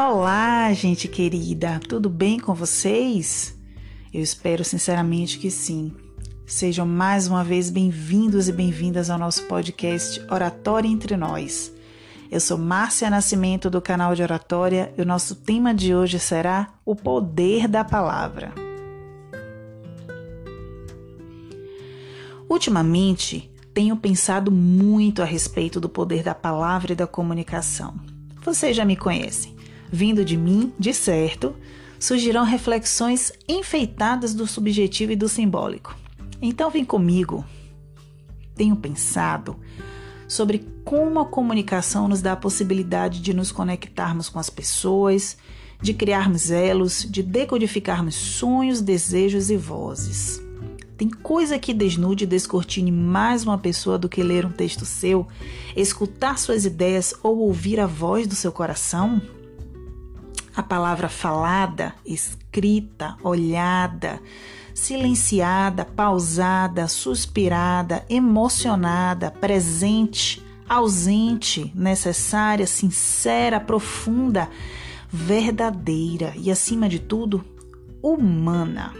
Olá, gente querida, tudo bem com vocês? Eu espero sinceramente que sim. Sejam mais uma vez bem-vindos e bem-vindas ao nosso podcast Oratória entre Nós. Eu sou Márcia Nascimento do canal de Oratória e o nosso tema de hoje será o poder da palavra. Ultimamente, tenho pensado muito a respeito do poder da palavra e da comunicação. Vocês já me conhecem. Vindo de mim, de certo, surgirão reflexões enfeitadas do subjetivo e do simbólico. Então vem comigo. Tenho pensado sobre como a comunicação nos dá a possibilidade de nos conectarmos com as pessoas, de criarmos elos, de decodificarmos sonhos, desejos e vozes. Tem coisa que desnude e descortine mais uma pessoa do que ler um texto seu, escutar suas ideias ou ouvir a voz do seu coração? A palavra falada, escrita, olhada, silenciada, pausada, suspirada, emocionada, presente, ausente, necessária, sincera, profunda, verdadeira e, acima de tudo, humana.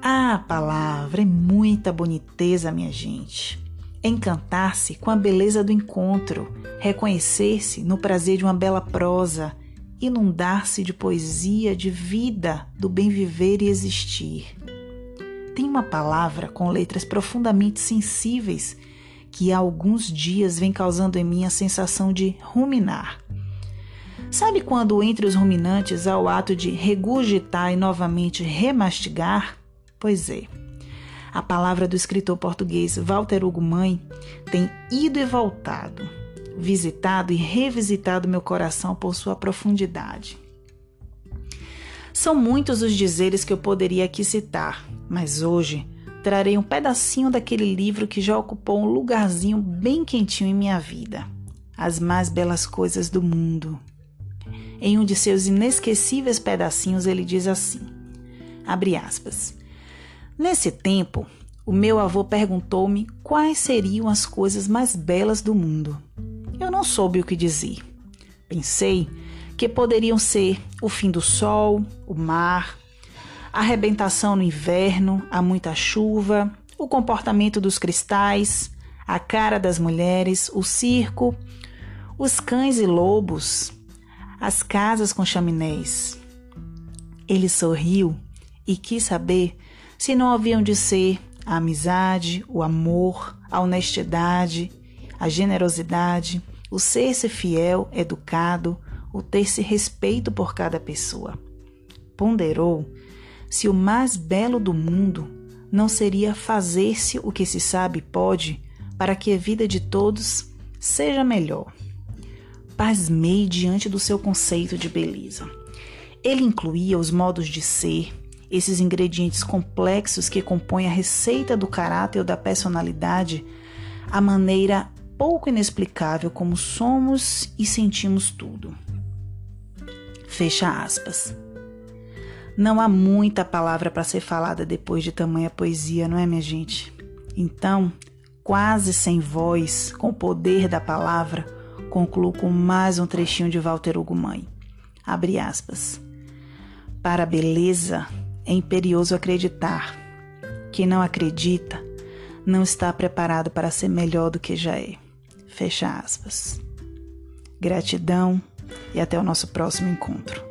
A palavra é muita boniteza, minha gente. Encantar-se com a beleza do encontro, reconhecer-se no prazer de uma bela prosa, inundar-se de poesia, de vida, do bem viver e existir. Tem uma palavra com letras profundamente sensíveis que há alguns dias vem causando em mim a sensação de ruminar. Sabe quando entre os ruminantes há o ato de regurgitar e novamente remastigar? Pois é. A palavra do escritor português Walter Hugo Mãe tem ido e voltado visitado e revisitado meu coração por sua profundidade. São muitos os dizeres que eu poderia aqui citar, mas hoje trarei um pedacinho daquele livro que já ocupou um lugarzinho bem quentinho em minha vida. As mais belas coisas do mundo. Em um de seus inesquecíveis pedacinhos ele diz assim: abre aspas. Nesse tempo, o meu avô perguntou-me quais seriam as coisas mais belas do mundo. Não soube o que dizer. Pensei que poderiam ser o fim do sol, o mar, a arrebentação no inverno, a muita chuva, o comportamento dos cristais, a cara das mulheres, o circo, os cães e lobos, as casas com chaminés. Ele sorriu e quis saber se não haviam de ser a amizade, o amor, a honestidade, a generosidade, o ser-se fiel, educado, o ter-se respeito por cada pessoa. Ponderou se o mais belo do mundo não seria fazer-se o que se sabe pode para que a vida de todos seja melhor. Pasmei diante do seu conceito de beleza. Ele incluía os modos de ser, esses ingredientes complexos que compõem a receita do caráter ou da personalidade, a maneira pouco inexplicável como somos e sentimos tudo. Fecha aspas. Não há muita palavra para ser falada depois de tamanha poesia, não é, minha gente? Então, quase sem voz, com o poder da palavra, concluo com mais um trechinho de Walter Hugo Mãe. Abre aspas. Para a beleza é imperioso acreditar. Quem não acredita não está preparado para ser melhor do que já é. Fecha aspas. Gratidão e até o nosso próximo encontro.